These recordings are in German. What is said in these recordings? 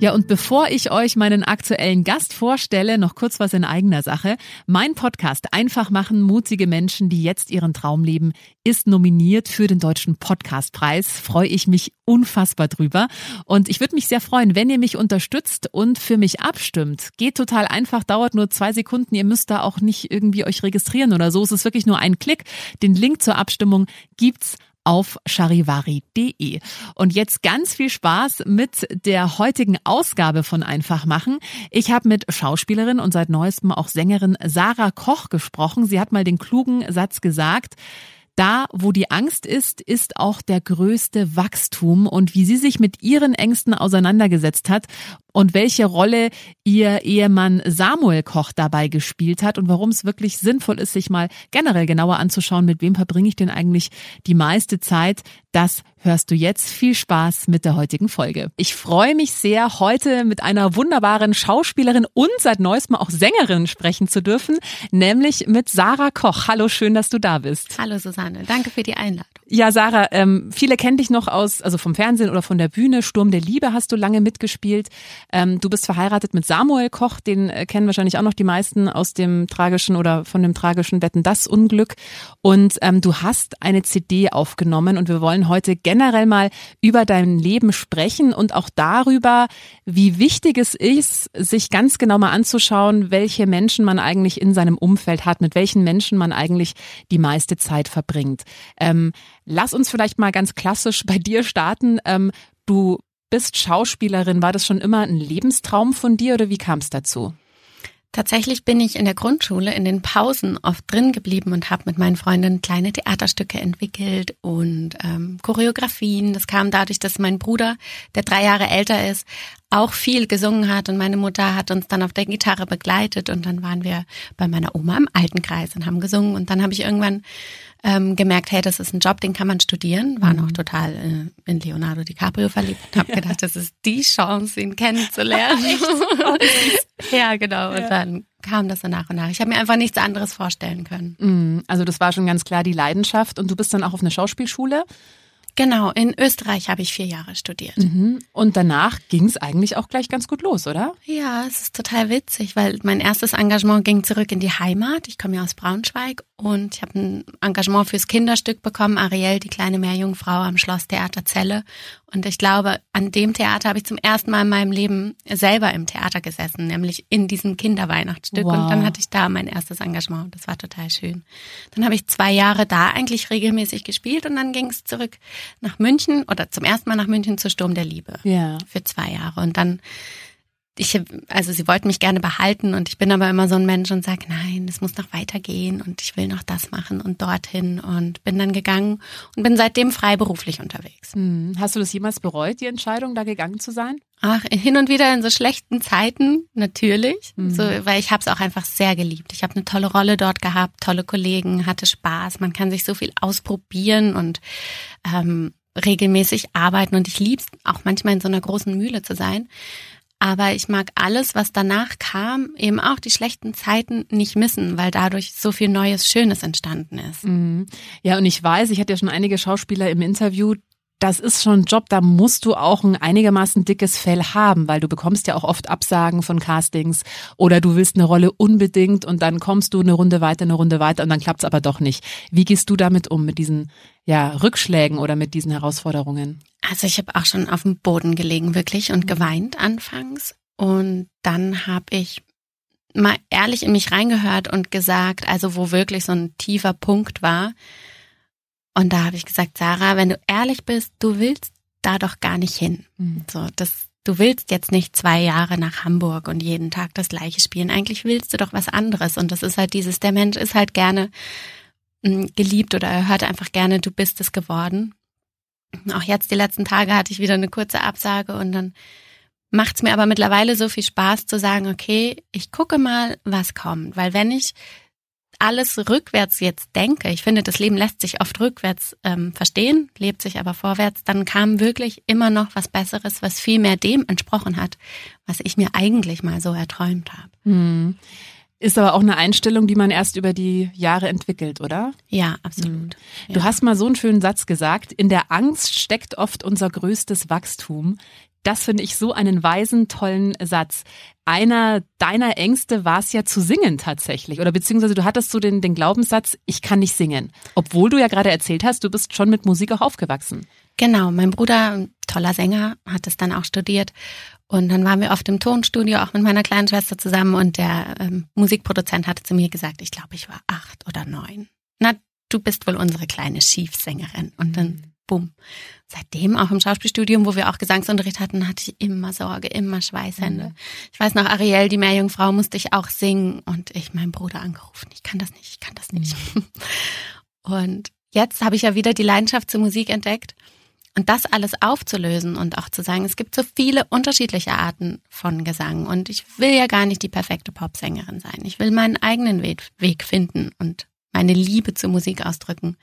Ja, und bevor ich euch meinen aktuellen Gast vorstelle, noch kurz was in eigener Sache. Mein Podcast Einfach machen, mutige Menschen, die jetzt ihren Traum leben, ist nominiert für den Deutschen Podcastpreis. Freue ich mich unfassbar drüber. Und ich würde mich sehr freuen, wenn ihr mich unterstützt und für mich abstimmt. Geht total einfach, dauert nur zwei Sekunden. Ihr müsst da auch nicht irgendwie euch registrieren oder so. Es ist wirklich nur ein Klick. Den Link zur Abstimmung gibt's auf charivari.de. Und jetzt ganz viel Spaß mit der heutigen Ausgabe von Einfach machen. Ich habe mit Schauspielerin und seit neuestem auch Sängerin Sarah Koch gesprochen. Sie hat mal den klugen Satz gesagt, da, wo die Angst ist, ist auch der größte Wachstum und wie sie sich mit ihren Ängsten auseinandergesetzt hat und welche Rolle ihr Ehemann Samuel Koch dabei gespielt hat und warum es wirklich sinnvoll ist, sich mal generell genauer anzuschauen, mit wem verbringe ich denn eigentlich die meiste Zeit. Das hörst du jetzt. Viel Spaß mit der heutigen Folge. Ich freue mich sehr, heute mit einer wunderbaren Schauspielerin und seit neuestem auch Sängerin sprechen zu dürfen, nämlich mit Sarah Koch. Hallo, schön, dass du da bist. Hallo Susanne, danke für die Einladung. Ja, Sarah, ähm, viele kennen dich noch aus, also vom Fernsehen oder von der Bühne. Sturm der Liebe hast du lange mitgespielt. Ähm, du bist verheiratet mit Samuel Koch, den äh, kennen wahrscheinlich auch noch die meisten aus dem tragischen oder von dem tragischen Wetten das Unglück. Und ähm, du hast eine CD aufgenommen und wir wollen heute generell mal über dein Leben sprechen und auch darüber, wie wichtig es ist, sich ganz genau mal anzuschauen, welche Menschen man eigentlich in seinem Umfeld hat, mit welchen Menschen man eigentlich die meiste Zeit verbringt. Ähm, lass uns vielleicht mal ganz klassisch bei dir starten. Ähm, du bist Schauspielerin. War das schon immer ein Lebenstraum von dir oder wie kam es dazu? Tatsächlich bin ich in der Grundschule in den Pausen oft drin geblieben und habe mit meinen Freundinnen kleine Theaterstücke entwickelt und ähm, Choreografien. Das kam dadurch, dass mein Bruder, der drei Jahre älter ist, auch viel gesungen hat und meine Mutter hat uns dann auf der Gitarre begleitet und dann waren wir bei meiner Oma im Altenkreis und haben gesungen und dann habe ich irgendwann ähm, gemerkt, hey, das ist ein Job, den kann man studieren. War mhm. noch total äh, in Leonardo DiCaprio verliebt und habe gedacht, das ist die Chance, ihn kennenzulernen. ja, genau. Und dann kam das so nach und nach. Ich habe mir einfach nichts anderes vorstellen können. Mhm. Also das war schon ganz klar die Leidenschaft und du bist dann auch auf eine Schauspielschule. Genau, in Österreich habe ich vier Jahre studiert. Mhm. Und danach ging es eigentlich auch gleich ganz gut los, oder? Ja, es ist total witzig, weil mein erstes Engagement ging zurück in die Heimat. Ich komme ja aus Braunschweig und ich habe ein Engagement fürs Kinderstück bekommen, Ariel, die kleine Meerjungfrau am Schlosstheater Celle. Und ich glaube, an dem Theater habe ich zum ersten Mal in meinem Leben selber im Theater gesessen, nämlich in diesem Kinderweihnachtsstück. Wow. Und dann hatte ich da mein erstes Engagement. Das war total schön. Dann habe ich zwei Jahre da eigentlich regelmäßig gespielt und dann ging es zurück nach München oder zum ersten Mal nach München zu Sturm der Liebe. Ja. Für zwei Jahre. Und dann ich, also sie wollten mich gerne behalten und ich bin aber immer so ein Mensch und sage, nein, es muss noch weitergehen und ich will noch das machen und dorthin und bin dann gegangen und bin seitdem freiberuflich unterwegs. Hm. Hast du das jemals bereut, die Entscheidung, da gegangen zu sein? Ach, hin und wieder in so schlechten Zeiten, natürlich, mhm. so, weil ich habe es auch einfach sehr geliebt. Ich habe eine tolle Rolle dort gehabt, tolle Kollegen, hatte Spaß, man kann sich so viel ausprobieren und ähm, regelmäßig arbeiten und ich lieb's auch manchmal in so einer großen Mühle zu sein. Aber ich mag alles, was danach kam, eben auch die schlechten Zeiten nicht missen, weil dadurch so viel Neues, Schönes entstanden ist. Mhm. Ja, und ich weiß, ich hatte ja schon einige Schauspieler im Interview, das ist schon ein Job, da musst du auch ein einigermaßen dickes Fell haben, weil du bekommst ja auch oft Absagen von Castings oder du willst eine Rolle unbedingt und dann kommst du eine Runde weiter, eine Runde weiter und dann klappt es aber doch nicht. Wie gehst du damit um, mit diesen ja, Rückschlägen oder mit diesen Herausforderungen? Also ich habe auch schon auf dem Boden gelegen, wirklich, und geweint anfangs. Und dann habe ich mal ehrlich in mich reingehört und gesagt, also wo wirklich so ein tiefer Punkt war, und da habe ich gesagt, Sarah, wenn du ehrlich bist, du willst da doch gar nicht hin. Mhm. So, das, du willst jetzt nicht zwei Jahre nach Hamburg und jeden Tag das gleiche spielen. Eigentlich willst du doch was anderes. Und das ist halt dieses, der Mensch ist halt gerne hm, geliebt oder er hört einfach gerne, du bist es geworden. Auch jetzt die letzten Tage hatte ich wieder eine kurze Absage und dann macht es mir aber mittlerweile so viel Spaß zu sagen, okay, ich gucke mal, was kommt. Weil wenn ich alles rückwärts jetzt denke, ich finde, das Leben lässt sich oft rückwärts ähm, verstehen, lebt sich aber vorwärts, dann kam wirklich immer noch was Besseres, was viel mehr dem entsprochen hat, was ich mir eigentlich mal so erträumt habe. Hm. Ist aber auch eine Einstellung, die man erst über die Jahre entwickelt, oder? Ja, absolut. Du ja. hast mal so einen schönen Satz gesagt. In der Angst steckt oft unser größtes Wachstum. Das finde ich so einen weisen, tollen Satz. Einer deiner Ängste war es ja zu singen tatsächlich. Oder beziehungsweise du hattest so den, den Glaubenssatz, ich kann nicht singen. Obwohl du ja gerade erzählt hast, du bist schon mit Musik auch aufgewachsen. Genau, mein Bruder, toller Sänger, hat es dann auch studiert. Und dann waren wir oft im Tonstudio, auch mit meiner kleinen Schwester zusammen. Und der ähm, Musikproduzent hatte zu mir gesagt, ich glaube, ich war acht oder neun. Na, du bist wohl unsere kleine Schiefsängerin. Und dann mhm bumm. Seitdem auch im Schauspielstudium, wo wir auch Gesangsunterricht hatten, hatte ich immer Sorge, immer Schweißhände. Mhm. Ich weiß noch, Ariel, die Meerjungfrau, musste ich auch singen und ich meinen Bruder angerufen. Ich kann das nicht, ich kann das nicht. Mhm. Und jetzt habe ich ja wieder die Leidenschaft zur Musik entdeckt. Und das alles aufzulösen und auch zu sagen, es gibt so viele unterschiedliche Arten von Gesang. Und ich will ja gar nicht die perfekte Popsängerin sein. Ich will meinen eigenen Weg finden und meine Liebe zur Musik ausdrücken.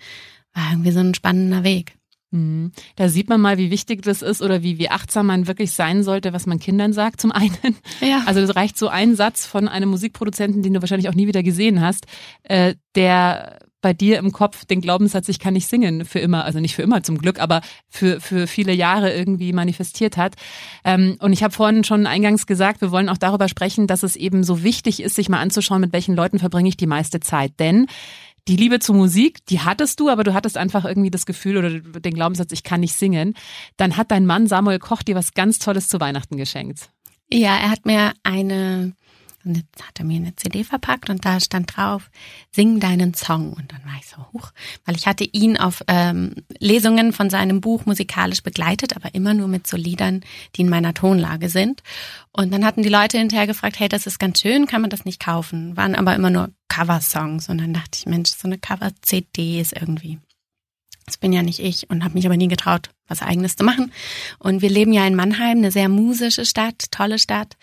War irgendwie so ein spannender Weg. Mhm. Da sieht man mal, wie wichtig das ist oder wie, wie achtsam man wirklich sein sollte, was man Kindern sagt, zum einen. Ja. Also es reicht so ein Satz von einem Musikproduzenten, den du wahrscheinlich auch nie wieder gesehen hast, äh, der bei dir im Kopf den Glaubenssatz, ich kann nicht singen für immer, also nicht für immer zum Glück, aber für, für viele Jahre irgendwie manifestiert hat. Ähm, und ich habe vorhin schon eingangs gesagt, wir wollen auch darüber sprechen, dass es eben so wichtig ist, sich mal anzuschauen, mit welchen Leuten verbringe ich die meiste Zeit. Denn die Liebe zur Musik, die hattest du, aber du hattest einfach irgendwie das Gefühl oder den Glaubenssatz, ich kann nicht singen. Dann hat dein Mann Samuel Koch dir was ganz Tolles zu Weihnachten geschenkt. Ja, er hat mir eine und jetzt hat er mir eine CD verpackt und da stand drauf, sing deinen Song. Und dann war ich so hoch, weil ich hatte ihn auf ähm, Lesungen von seinem Buch musikalisch begleitet, aber immer nur mit so Liedern, die in meiner Tonlage sind. Und dann hatten die Leute hinterher gefragt, hey, das ist ganz schön, kann man das nicht kaufen? Waren aber immer nur Cover-Songs. Und dann dachte ich, Mensch, so eine Cover-CD ist irgendwie das bin ja nicht ich und habe mich aber nie getraut, was eigenes zu machen. Und wir leben ja in Mannheim, eine sehr musische Stadt, tolle Stadt.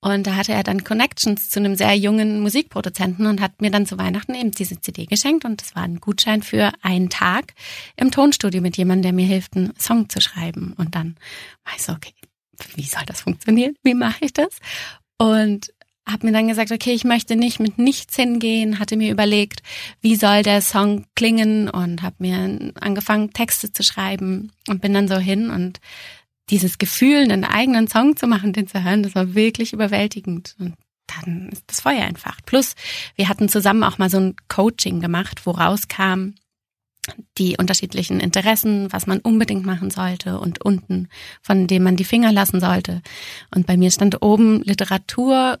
Und da hatte er dann Connections zu einem sehr jungen Musikproduzenten und hat mir dann zu Weihnachten eben diese CD geschenkt. Und das war ein Gutschein für einen Tag im Tonstudio mit jemandem, der mir hilft, einen Song zu schreiben. Und dann war ich so, okay, wie soll das funktionieren? Wie mache ich das? Und habe mir dann gesagt, okay, ich möchte nicht mit nichts hingehen, hatte mir überlegt, wie soll der Song klingen und habe mir angefangen, Texte zu schreiben und bin dann so hin und dieses Gefühl, einen eigenen Song zu machen, den zu hören, das war wirklich überwältigend. Und dann ist das Feuer entfacht. Plus, wir hatten zusammen auch mal so ein Coaching gemacht, wo rauskam, die unterschiedlichen Interessen, was man unbedingt machen sollte und unten, von dem man die Finger lassen sollte. Und bei mir stand oben Literatur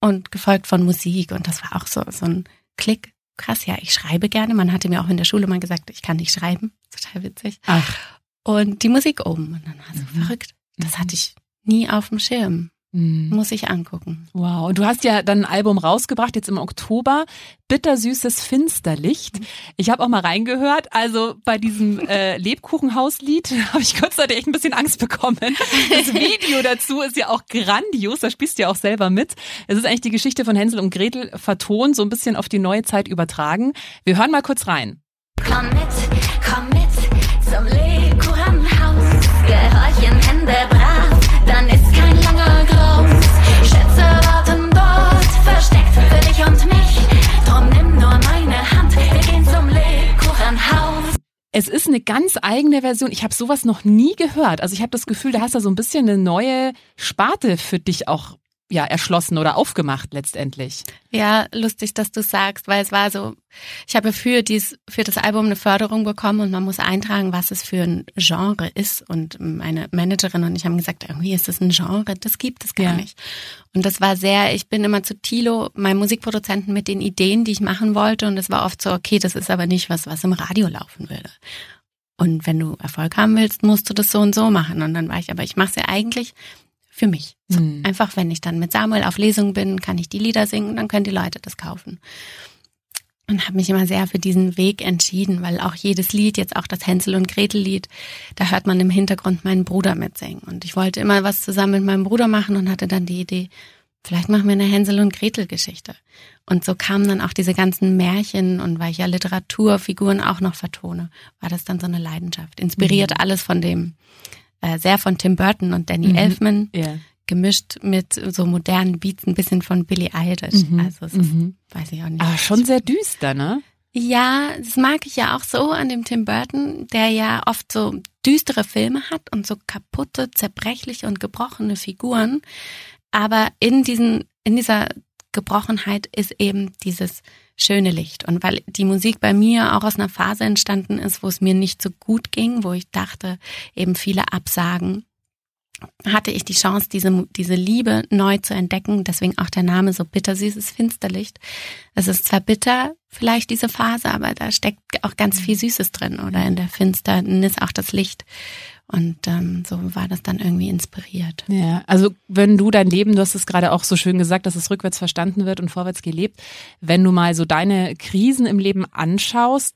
und gefolgt von Musik. Und das war auch so, so ein Klick. Krass, ja, ich schreibe gerne. Man hatte mir auch in der Schule mal gesagt, ich kann nicht schreiben. Total witzig. Ach und die Musik oben. Und dann war so mhm. verrückt. Das hatte ich nie auf dem Schirm. Mhm. Muss ich angucken. Wow. Und du hast ja dann ein Album rausgebracht, jetzt im Oktober. Bittersüßes Finsterlicht. Ich habe auch mal reingehört. Also bei diesem äh, Lebkuchenhauslied habe ich kurzzeitig echt ein bisschen Angst bekommen. Das Video dazu ist ja auch grandios. Da spielst du ja auch selber mit. Es ist eigentlich die Geschichte von Hänsel und Gretel vertont, so ein bisschen auf die neue Zeit übertragen. Wir hören mal kurz rein. Komm Es ist eine ganz eigene Version. Ich habe sowas noch nie gehört. Also ich habe das Gefühl, da hast du so ein bisschen eine neue Sparte für dich auch ja erschlossen oder aufgemacht letztendlich. Ja, lustig, dass du sagst, weil es war so, ich habe für dies für das Album eine Förderung bekommen und man muss eintragen, was es für ein Genre ist und meine Managerin und ich haben gesagt, irgendwie ist das ein Genre, das gibt es gar ja. nicht. Und das war sehr, ich bin immer zu Tilo, meinem Musikproduzenten mit den Ideen, die ich machen wollte und es war oft so, okay, das ist aber nicht was, was im Radio laufen würde. Und wenn du Erfolg haben willst, musst du das so und so machen. Und dann war ich, aber ich mache es ja eigentlich für mich. So, mhm. Einfach, wenn ich dann mit Samuel auf Lesung bin, kann ich die Lieder singen und dann können die Leute das kaufen. Und habe mich immer sehr für diesen Weg entschieden, weil auch jedes Lied, jetzt auch das Hänsel und Gretel Lied, da hört man im Hintergrund meinen Bruder mitsingen. Und ich wollte immer was zusammen mit meinem Bruder machen und hatte dann die Idee, vielleicht machen wir eine Hänsel und Gretel Geschichte. Und so kamen dann auch diese ganzen Märchen und weil ich ja Literaturfiguren auch noch vertone, war das dann so eine Leidenschaft. Inspiriert mhm. alles von dem äh, sehr von Tim Burton und Danny mhm. Elfman. Yeah. Gemischt mit so modernen Beats, ein bisschen von Billie Eilish. Mhm. Also, es ist, mhm. weiß ich auch nicht. Aber schon sehr düster, ne? Ja, das mag ich ja auch so an dem Tim Burton, der ja oft so düstere Filme hat und so kaputte, zerbrechliche und gebrochene Figuren. Aber in diesen, in dieser Gebrochenheit ist eben dieses schöne Licht. Und weil die Musik bei mir auch aus einer Phase entstanden ist, wo es mir nicht so gut ging, wo ich dachte, eben viele Absagen, hatte ich die Chance, diese, diese Liebe neu zu entdecken. Deswegen auch der Name so bittersüßes Finsterlicht. Es ist zwar bitter, vielleicht diese Phase, aber da steckt auch ganz viel Süßes drin. Oder in der Finsternis auch das Licht. Und ähm, so war das dann irgendwie inspiriert. Ja, also wenn du dein Leben, du hast es gerade auch so schön gesagt, dass es rückwärts verstanden wird und vorwärts gelebt, wenn du mal so deine Krisen im Leben anschaust,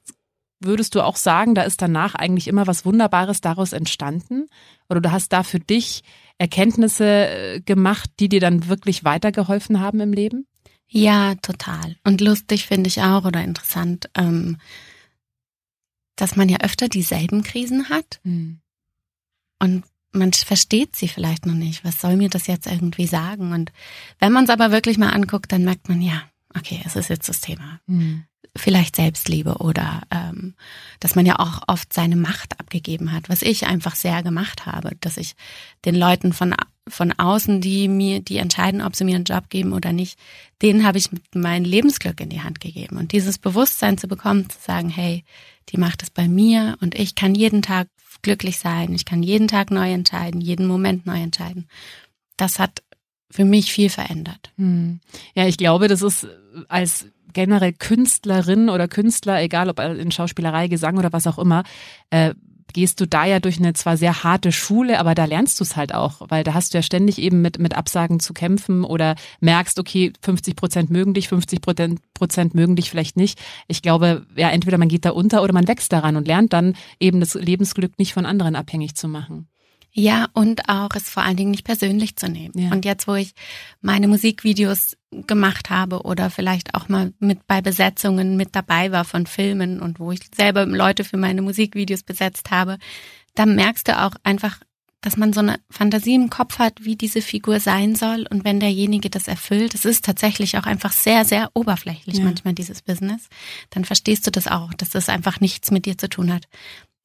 würdest du auch sagen, da ist danach eigentlich immer was Wunderbares daraus entstanden? Oder du hast da für dich Erkenntnisse äh, gemacht, die dir dann wirklich weitergeholfen haben im Leben? Ja, total. Und lustig finde ich auch oder interessant, ähm, dass man ja öfter dieselben Krisen hat. Mhm. Und man versteht sie vielleicht noch nicht. Was soll mir das jetzt irgendwie sagen? Und wenn man es aber wirklich mal anguckt, dann merkt man, ja, okay, es ist jetzt das Thema. Mhm. Vielleicht Selbstliebe oder ähm, dass man ja auch oft seine Macht abgegeben hat, was ich einfach sehr gemacht habe, dass ich den Leuten von von außen, die mir, die entscheiden, ob sie mir einen Job geben oder nicht, denen habe ich mein Lebensglück in die Hand gegeben. Und dieses Bewusstsein zu bekommen, zu sagen, hey, die macht es bei mir und ich kann jeden Tag glücklich sein. Ich kann jeden Tag neu entscheiden, jeden Moment neu entscheiden. Das hat für mich viel verändert. Hm. Ja, ich glaube, das ist als generell Künstlerin oder Künstler, egal ob in Schauspielerei, Gesang oder was auch immer, äh, gehst du da ja durch eine zwar sehr harte Schule, aber da lernst du es halt auch, weil da hast du ja ständig eben mit, mit Absagen zu kämpfen oder merkst, okay, 50 Prozent mögen dich, 50 Prozent mögen dich vielleicht nicht. Ich glaube, ja, entweder man geht da unter oder man wächst daran und lernt dann eben das Lebensglück nicht von anderen abhängig zu machen. Ja, und auch es vor allen Dingen nicht persönlich zu nehmen. Ja. Und jetzt, wo ich meine Musikvideos gemacht habe oder vielleicht auch mal mit bei Besetzungen mit dabei war von Filmen und wo ich selber Leute für meine Musikvideos besetzt habe, da merkst du auch einfach, dass man so eine Fantasie im Kopf hat, wie diese Figur sein soll. Und wenn derjenige das erfüllt, es ist tatsächlich auch einfach sehr, sehr oberflächlich ja. manchmal dieses Business, dann verstehst du das auch, dass das einfach nichts mit dir zu tun hat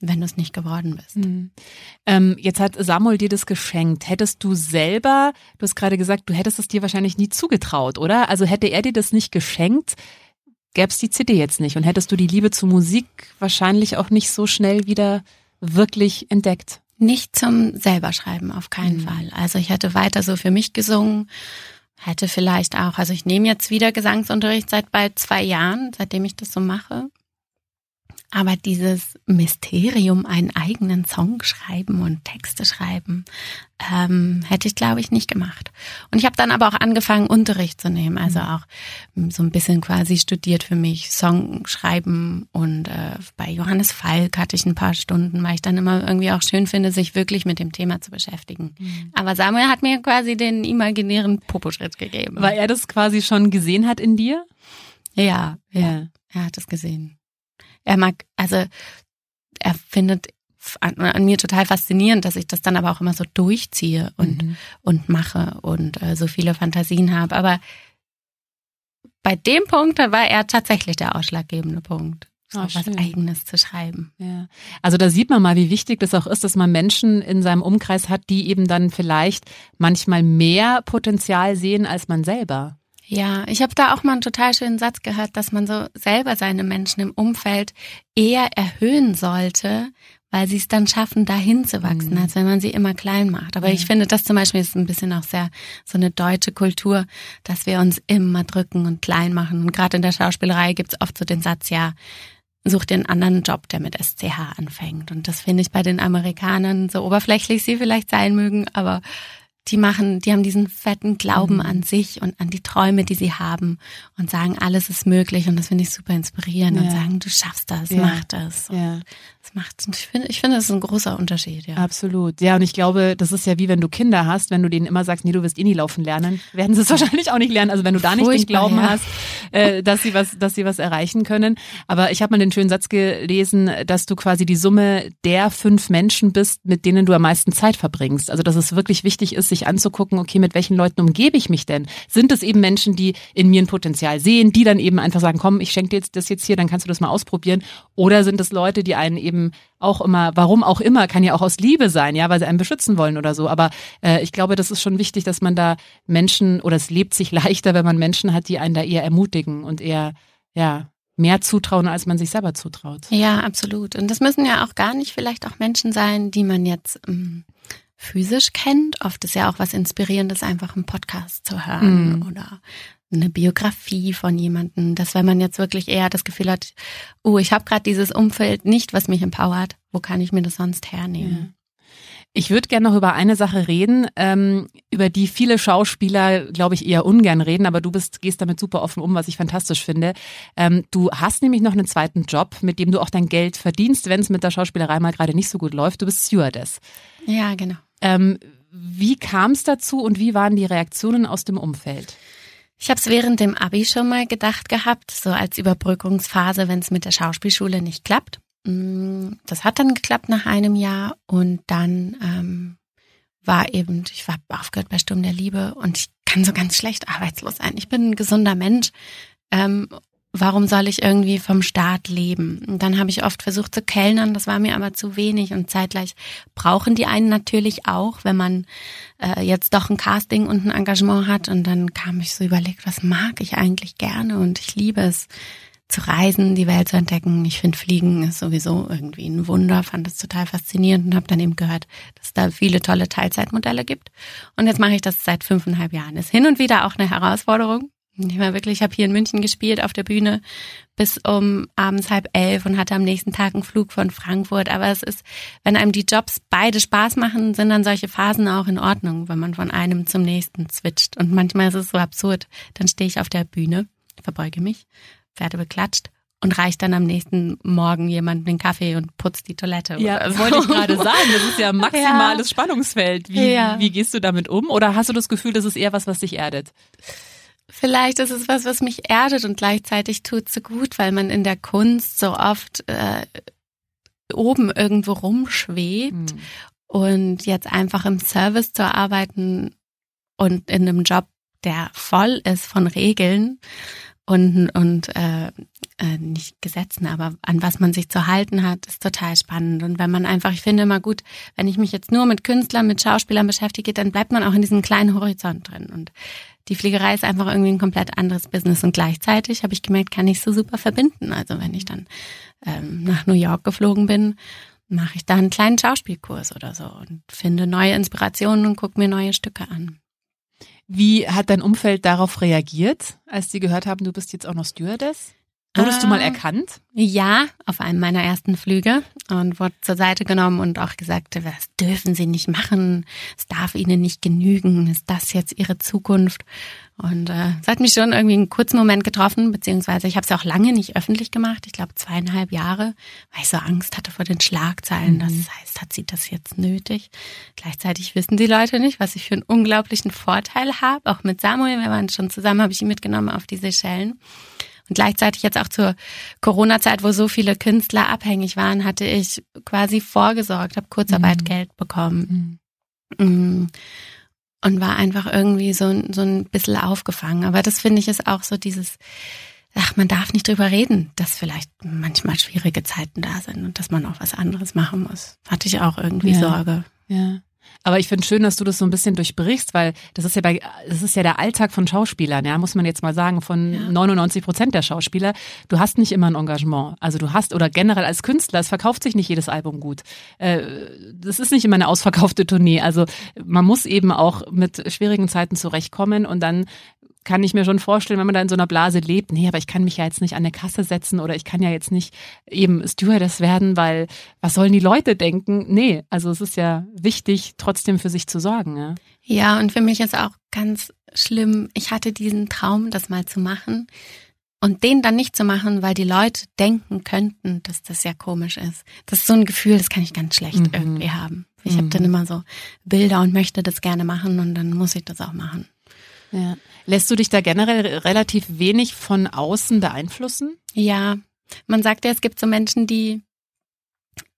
wenn du es nicht geworden bist. Mhm. Ähm, jetzt hat Samuel dir das geschenkt. Hättest du selber, du hast gerade gesagt, du hättest es dir wahrscheinlich nie zugetraut, oder? Also hätte er dir das nicht geschenkt, gäbe es die CD jetzt nicht und hättest du die Liebe zur Musik wahrscheinlich auch nicht so schnell wieder wirklich entdeckt. Nicht zum selberschreiben, auf keinen mhm. Fall. Also ich hätte weiter so für mich gesungen, hätte vielleicht auch, also ich nehme jetzt wieder Gesangsunterricht seit bald zwei Jahren, seitdem ich das so mache. Aber dieses Mysterium, einen eigenen Song schreiben und Texte schreiben, ähm, hätte ich, glaube ich, nicht gemacht. Und ich habe dann aber auch angefangen, Unterricht zu nehmen. Also mhm. auch hm, so ein bisschen quasi studiert für mich, Song schreiben. Und äh, bei Johannes Falk hatte ich ein paar Stunden, weil ich dann immer irgendwie auch schön finde, sich wirklich mit dem Thema zu beschäftigen. Mhm. Aber Samuel hat mir quasi den imaginären Poposchritt gegeben. Weil er das quasi schon gesehen hat in dir? Ja, ja, ja. er hat es gesehen. Er mag, also er findet an, an, mir total faszinierend, dass ich das dann aber auch immer so durchziehe und, mhm. und mache und äh, so viele Fantasien habe. Aber bei dem Punkt war er tatsächlich der ausschlaggebende Punkt. so oh, was Eigenes zu schreiben. Ja. Also da sieht man mal, wie wichtig das auch ist, dass man Menschen in seinem Umkreis hat, die eben dann vielleicht manchmal mehr Potenzial sehen als man selber. Ja, ich habe da auch mal einen total schönen Satz gehört, dass man so selber seine Menschen im Umfeld eher erhöhen sollte, weil sie es dann schaffen, dahin zu wachsen, mhm. als wenn man sie immer klein macht. Aber ja. ich finde, das zum Beispiel ist ein bisschen auch sehr so eine deutsche Kultur, dass wir uns immer drücken und klein machen. Und gerade in der Schauspielerei gibt's oft so den Satz, ja, such dir einen anderen Job, der mit SCH anfängt. Und das finde ich bei den Amerikanern, so oberflächlich sie vielleicht sein mögen, aber die machen, die haben diesen fetten Glauben mhm. an sich und an die Träume, die sie haben und sagen, alles ist möglich und das finde ich super inspirierend ja. und sagen, du schaffst das, ja. mach das. Ja. Das macht, ich finde, ich finde, das ist ein großer Unterschied, ja. Absolut. Ja, und ich glaube, das ist ja wie wenn du Kinder hast, wenn du denen immer sagst, nee, du wirst eh nie laufen lernen, werden sie es wahrscheinlich auch nicht lernen. Also wenn du da nicht Furchtbar, den Glauben ja. hast, äh, dass sie was, dass sie was erreichen können. Aber ich habe mal den schönen Satz gelesen, dass du quasi die Summe der fünf Menschen bist, mit denen du am meisten Zeit verbringst. Also dass es wirklich wichtig ist, sich anzugucken, okay, mit welchen Leuten umgebe ich mich denn? Sind es eben Menschen, die in mir ein Potenzial sehen, die dann eben einfach sagen, komm, ich schenke dir das jetzt hier, dann kannst du das mal ausprobieren? Oder sind es Leute, die einen eben auch immer, warum auch immer, kann ja auch aus Liebe sein, ja, weil sie einen beschützen wollen oder so. Aber äh, ich glaube, das ist schon wichtig, dass man da Menschen oder es lebt sich leichter, wenn man Menschen hat, die einen da eher ermutigen und eher, ja, mehr zutrauen, als man sich selber zutraut. Ja, absolut. Und das müssen ja auch gar nicht vielleicht auch Menschen sein, die man jetzt ähm, physisch kennt. Oft ist ja auch was Inspirierendes, einfach einen Podcast zu hören mm. oder eine Biografie von jemandem, dass wenn man jetzt wirklich eher das Gefühl hat, oh, ich habe gerade dieses Umfeld nicht, was mich empowert, wo kann ich mir das sonst hernehmen? Ich würde gerne noch über eine Sache reden, ähm, über die viele Schauspieler, glaube ich, eher ungern reden, aber du bist, gehst damit super offen um, was ich fantastisch finde. Ähm, du hast nämlich noch einen zweiten Job, mit dem du auch dein Geld verdienst, wenn es mit der Schauspielerei mal gerade nicht so gut läuft. Du bist Stewardess. Ja, genau. Ähm, wie kam es dazu und wie waren die Reaktionen aus dem Umfeld? Ich habe es während dem Abi schon mal gedacht gehabt, so als Überbrückungsphase, wenn es mit der Schauspielschule nicht klappt. Mm, das hat dann geklappt nach einem Jahr und dann ähm, war eben, ich war aufgehört bei Sturm der Liebe und ich kann so ganz schlecht arbeitslos sein. Ich bin ein gesunder Mensch ähm, warum soll ich irgendwie vom Staat leben? Und dann habe ich oft versucht zu kellnern, das war mir aber zu wenig und zeitgleich brauchen die einen natürlich auch, wenn man äh, jetzt doch ein Casting und ein Engagement hat und dann kam ich so überlegt, was mag ich eigentlich gerne und ich liebe es zu reisen, die Welt zu entdecken. Ich finde Fliegen ist sowieso irgendwie ein Wunder, fand es total faszinierend und habe dann eben gehört, dass es da viele tolle Teilzeitmodelle gibt. Und jetzt mache ich das seit fünfeinhalb Jahren. Ist hin und wieder auch eine Herausforderung, ich war wirklich, ich habe hier in München gespielt auf der Bühne bis um abends halb elf und hatte am nächsten Tag einen Flug von Frankfurt. Aber es ist, wenn einem die Jobs beide Spaß machen, sind dann solche Phasen auch in Ordnung, wenn man von einem zum nächsten switcht. Und manchmal ist es so absurd. Dann stehe ich auf der Bühne, verbeuge mich, werde beklatscht und reicht dann am nächsten Morgen jemand den Kaffee und putzt die Toilette. Ja, so. wollte ich gerade sagen. Das ist ja maximales ja. Spannungsfeld. Wie, ja. wie gehst du damit um? Oder hast du das Gefühl, das ist eher was, was dich erdet? Vielleicht ist es was, was mich erdet und gleichzeitig tut so gut, weil man in der Kunst so oft äh, oben irgendwo rumschwebt mhm. und jetzt einfach im Service zu arbeiten und in einem Job, der voll ist von Regeln und, und äh, äh, nicht Gesetzen, aber an was man sich zu halten hat, ist total spannend. Und wenn man einfach, ich finde immer gut, wenn ich mich jetzt nur mit Künstlern, mit Schauspielern beschäftige, dann bleibt man auch in diesem kleinen Horizont drin. Und die Fliegerei ist einfach irgendwie ein komplett anderes Business. Und gleichzeitig habe ich gemerkt, kann ich so super verbinden. Also wenn ich dann ähm, nach New York geflogen bin, mache ich da einen kleinen Schauspielkurs oder so und finde neue Inspirationen und gucke mir neue Stücke an. Wie hat dein Umfeld darauf reagiert, als sie gehört haben, du bist jetzt auch noch Stewardess? Wurdest äh, du mal ah. erkannt? Ja, auf einem meiner ersten Flüge und wurde zur Seite genommen und auch gesagt, das dürfen Sie nicht machen, es darf Ihnen nicht genügen, ist das jetzt Ihre Zukunft? Und äh, es hat mich schon irgendwie einen kurzen Moment getroffen, beziehungsweise ich habe es ja auch lange nicht öffentlich gemacht, ich glaube zweieinhalb Jahre, weil ich so Angst hatte vor den Schlagzeilen. Mhm. Das heißt, hat sie das jetzt nötig? Gleichzeitig wissen die Leute nicht, was ich für einen unglaublichen Vorteil habe. Auch mit Samuel, wir waren schon zusammen, habe ich ihn mitgenommen auf die Seychellen. Und gleichzeitig jetzt auch zur Corona-Zeit, wo so viele Künstler abhängig waren, hatte ich quasi vorgesorgt, habe Kurzarbeitgeld mhm. bekommen. Mhm. Und war einfach irgendwie so, so ein bisschen aufgefangen. Aber das finde ich ist auch so dieses, ach, man darf nicht drüber reden, dass vielleicht manchmal schwierige Zeiten da sind und dass man auch was anderes machen muss. Hatte ich auch irgendwie Ja. Sorge. Ja. Aber ich finde schön, dass du das so ein bisschen durchbrichst, weil das ist ja bei, das ist ja der Alltag von Schauspielern, ja, muss man jetzt mal sagen, von Ja. 99 Prozent der Schauspieler. Du hast nicht immer ein Engagement. Also du hast, oder generell als Künstler, es verkauft sich nicht jedes Album gut. Äh, Das ist nicht immer eine ausverkaufte Tournee. Also man muss eben auch mit schwierigen Zeiten zurechtkommen und dann kann ich mir schon vorstellen, wenn man da in so einer Blase lebt, nee, aber ich kann mich ja jetzt nicht an eine Kasse setzen oder ich kann ja jetzt nicht eben Stewardess werden, weil was sollen die Leute denken? Nee, also es ist ja wichtig, trotzdem für sich zu sorgen. Ja? Ja, und für mich ist auch ganz schlimm, ich hatte diesen Traum, das mal zu machen und den dann nicht zu machen, weil die Leute denken könnten, dass das ja komisch ist. Das ist so ein Gefühl, das kann ich ganz schlecht Mhm. irgendwie haben. Ich Mhm. habe dann immer so Bilder und möchte das gerne machen und dann muss ich das auch machen. Ja. Lässt du dich da generell relativ wenig von außen beeinflussen? Ja, man sagt ja, es gibt so Menschen, die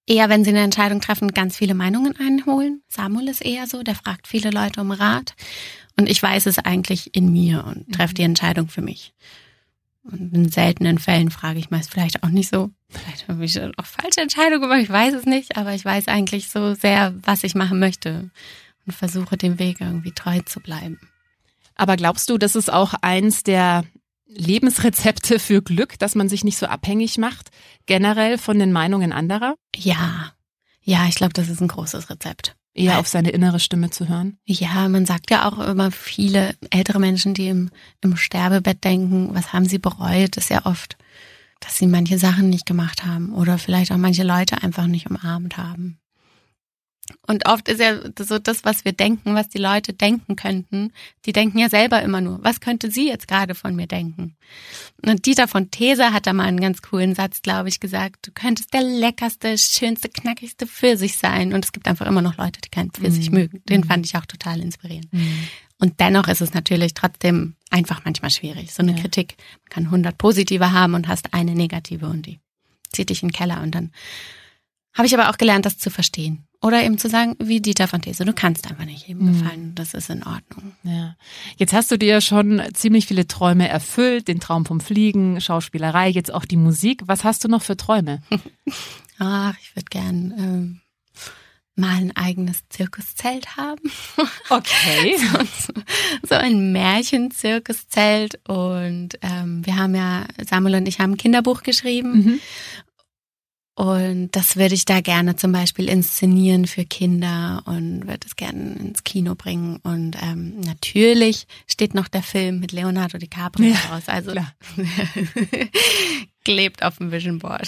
eher, wenn sie eine Entscheidung treffen, ganz viele Meinungen einholen. Samuel ist eher so, der fragt viele Leute um Rat. Und ich weiß es eigentlich in mir und treffe die Entscheidung für mich. Und in seltenen Fällen frage ich meist vielleicht auch nicht so. Vielleicht habe ich auch falsche Entscheidungen gemacht, ich weiß es nicht, aber ich weiß eigentlich so sehr, was ich machen möchte und versuche dem Weg irgendwie treu zu bleiben. Aber glaubst du, das ist auch eins der Lebensrezepte für Glück, dass man sich nicht so abhängig macht, generell von den Meinungen anderer? Ja, ja, ich glaube, das ist ein großes Rezept. Eher auf seine innere Stimme zu hören? Ja, man sagt ja auch immer viele ältere Menschen, die im, im Sterbebett denken, was haben sie bereut, ist ja oft, dass sie manche Sachen nicht gemacht haben oder vielleicht auch manche Leute einfach nicht umarmt haben. Und oft ist ja so das, was wir denken, was die Leute denken könnten, die denken ja selber immer nur, was könnte sie jetzt gerade von mir denken? Und Dieter von These hat da mal einen ganz coolen Satz, glaube ich, gesagt, du könntest der leckerste, schönste, knackigste Pfirsich sein. Und es gibt einfach immer noch Leute, die keinen Pfirsich Mhm. mögen. Den Mhm. fand ich auch total inspirierend. Und dennoch ist es natürlich trotzdem einfach manchmal schwierig. So eine Ja. Kritik, man kann 100 positive haben und hast eine negative und die zieht dich in den Keller. Und dann habe ich aber auch gelernt, das zu verstehen. Oder eben zu sagen, wie Dieter von These, du kannst einfach nicht jedem Mhm. gefallen. Das ist in Ordnung. Ja. Jetzt hast du dir ja schon ziemlich viele Träume erfüllt, den Traum vom Fliegen, Schauspielerei, jetzt auch die Musik. Was hast du noch für Träume? Ach, ich würde gern ähm, mal ein eigenes Zirkuszelt haben. Okay. so, so ein Märchenzirkuszelt. Und ähm, wir haben ja, Samuel und ich haben ein Kinderbuch geschrieben. Mhm. Und das würde ich da gerne zum Beispiel inszenieren für Kinder und würde es gerne ins Kino bringen. Und ähm, natürlich steht noch der Film mit Leonardo DiCaprio Ja, raus. Also klar. klebt auf dem Vision Board.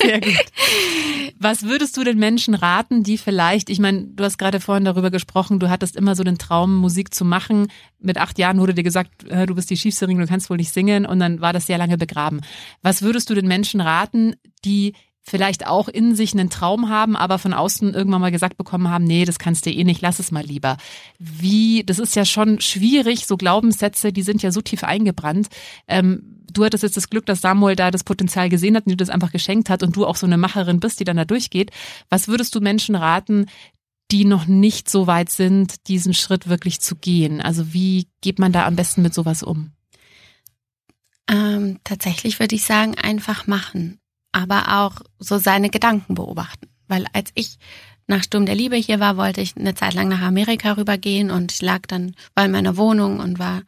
Sehr gut. Was würdest du den Menschen raten, die vielleicht, ich meine, du hast gerade vorhin darüber gesprochen, du hattest immer so den Traum, Musik zu machen. Mit acht Jahren wurde dir gesagt, äh, du bist die Schiefsängerin, du kannst wohl nicht singen und dann war das sehr lange begraben. Was würdest du den Menschen raten, die vielleicht auch in sich einen Traum haben, aber von außen irgendwann mal gesagt bekommen haben, nee, das kannst du eh nicht, lass es mal lieber. Wie, das ist ja schon schwierig, so Glaubenssätze, die sind ja so tief eingebrannt. Ähm, du hattest jetzt das Glück, dass Samuel da das Potenzial gesehen hat und dir das einfach geschenkt hat und du auch so eine Macherin bist, die dann da durchgeht. Was würdest du Menschen raten, die noch nicht so weit sind, diesen Schritt wirklich zu gehen? Also wie geht man da am besten mit sowas um? Ähm, tatsächlich würde ich sagen, einfach machen. Aber auch so seine Gedanken beobachten. Weil als ich nach Sturm der Liebe hier war, wollte ich eine Zeit lang nach Amerika rübergehen und ich lag dann, in meiner Wohnung und war,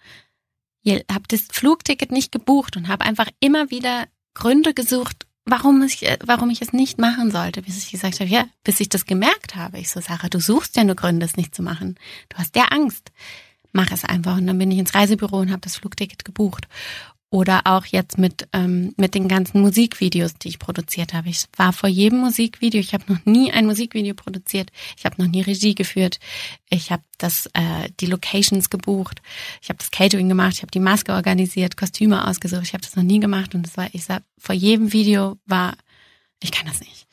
habe das Flugticket nicht gebucht und habe einfach immer wieder Gründe gesucht, warum ich, warum ich es nicht machen sollte, bis ich gesagt habe, ja, bis ich das gemerkt habe. Ich so, Sarah, du suchst ja nur Gründe, es nicht zu machen. Du hast ja Angst. Mach es einfach. Und dann bin ich ins Reisebüro und habe das Flugticket gebucht. Oder auch jetzt mit, ähm, mit den ganzen Musikvideos, die ich produziert habe. Ich war vor jedem Musikvideo, ich habe noch nie ein Musikvideo produziert, ich habe noch nie Regie geführt, ich habe das äh, die Locations gebucht, ich habe das Catering gemacht, ich habe die Maske organisiert, Kostüme ausgesucht, ich habe das noch nie gemacht. Und es war, ich sag, vor jedem Video war, ich kann das nicht.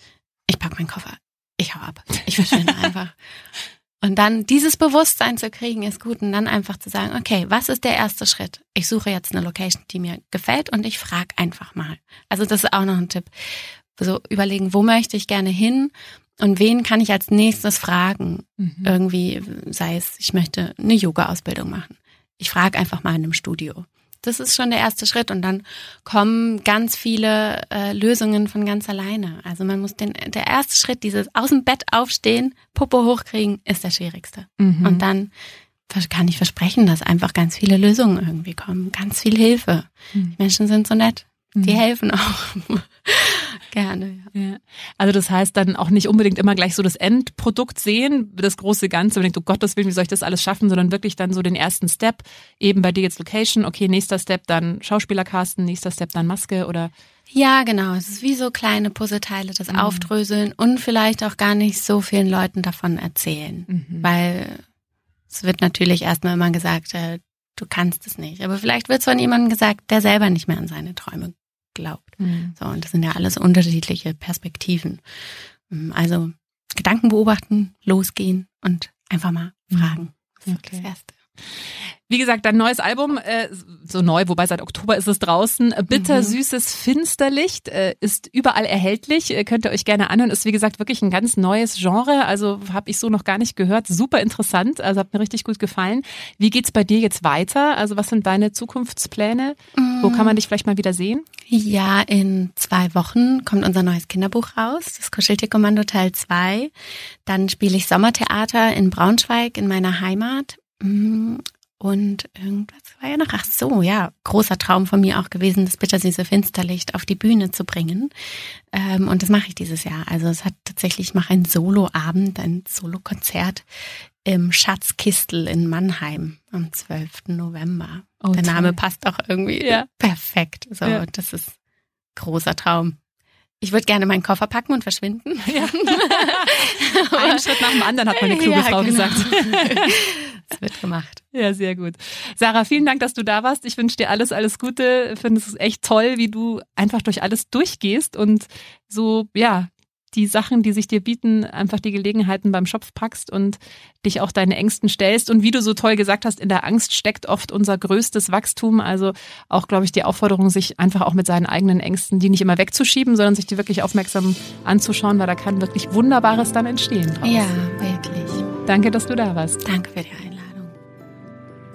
Ich pack meinen Koffer, ich hau ab, ich verschwinde einfach. Und dann dieses Bewusstsein zu kriegen, ist gut. Und dann einfach zu sagen, okay, was ist der erste Schritt? Ich suche jetzt eine Location, die mir gefällt und ich frage einfach mal. Also das ist auch noch ein Tipp. So überlegen, wo möchte ich gerne hin und wen kann ich als nächstes fragen? Mhm. Irgendwie, sei es, ich möchte eine Yoga-Ausbildung machen. Ich frage einfach mal in einem Studio. Das ist schon der erste Schritt und dann kommen ganz viele äh, Lösungen von ganz alleine. Also man muss den, der erste Schritt, dieses aus dem Bett aufstehen, Popo hochkriegen, ist der schwierigste. Mhm. Und dann kann ich versprechen, dass einfach ganz viele Lösungen irgendwie kommen, ganz viel Hilfe. Mhm. Die Menschen sind so nett, die mhm. helfen auch. Gerne. Ja. ja. Also das heißt dann auch nicht unbedingt immer gleich so das Endprodukt sehen, das große Ganze, und denkt, oh Gottes Willen, wie soll ich das alles schaffen, sondern wirklich dann so den ersten Step, eben bei dir jetzt Location, okay, nächster Step dann Schauspielercasten, nächster Step dann Maske oder ja, genau. Es ist wie so kleine Puzzleteile, das mhm. Aufdröseln und vielleicht auch gar nicht so vielen Leuten davon erzählen. Mhm. Weil es wird natürlich erstmal immer gesagt, äh, du kannst es nicht. Aber vielleicht wird es von jemandem gesagt, der selber nicht mehr an seine Träume glaubt. Mhm. So, und das sind ja alles unterschiedliche Perspektiven. Mm, also Gedanken beobachten, losgehen und einfach mal mhm. fragen. Das ist okay. das Erste. Wie gesagt, dein neues Album, äh, so neu, wobei seit Oktober ist es draußen. Bittersüßes mhm. Finsterlicht äh, ist überall erhältlich. Äh, könnt ihr euch gerne anhören. Ist wie gesagt wirklich ein ganz neues Genre. Also habe ich so noch gar nicht gehört. Super interessant. Also hat mir richtig gut gefallen. Wie geht's bei dir jetzt weiter? Also was sind deine Zukunftspläne? Mhm. Wo kann man dich vielleicht mal wieder sehen? Ja, in zwei Wochen kommt unser neues Kinderbuch raus, das Kuscheltierkommando Teil 2. Dann spiele ich Sommertheater in Braunschweig in meiner Heimat mm, und irgendwas war ja noch, ach so, ja, großer Traum von mir auch gewesen, das bittersüße Finsterlicht auf die Bühne zu bringen. Ähm, und das mache ich dieses Jahr. Also es hat tatsächlich, ich mache einen Soloabend, ein Solokonzert im Schatzkistel in Mannheim am 12. November. Oh, Der Name toll. passt auch irgendwie ja. perfekt. So, ja. das ist großer Traum. Ich würde gerne meinen Koffer packen und verschwinden. Ja. Einen Schritt nach dem anderen, hat meine kluge ja, Frau genau. gesagt. Es wird gemacht. Ja, sehr gut. Sarah, vielen Dank, dass du da warst. Ich wünsche dir alles, alles Gute. Ich finde es echt toll, wie du einfach durch alles durchgehst und so, ja, die Sachen, die sich dir bieten, einfach die Gelegenheiten beim Schopf packst und dich auch deine Ängsten stellst. Und wie du so toll gesagt hast, in der Angst steckt oft unser größtes Wachstum. Also auch, glaube ich, die Aufforderung, sich einfach auch mit seinen eigenen Ängsten, die nicht immer wegzuschieben, sondern sich die wirklich aufmerksam anzuschauen, weil da kann wirklich Wunderbares dann entstehen. Draus. Ja, wirklich. Danke, dass du da warst. Danke für die Einladung.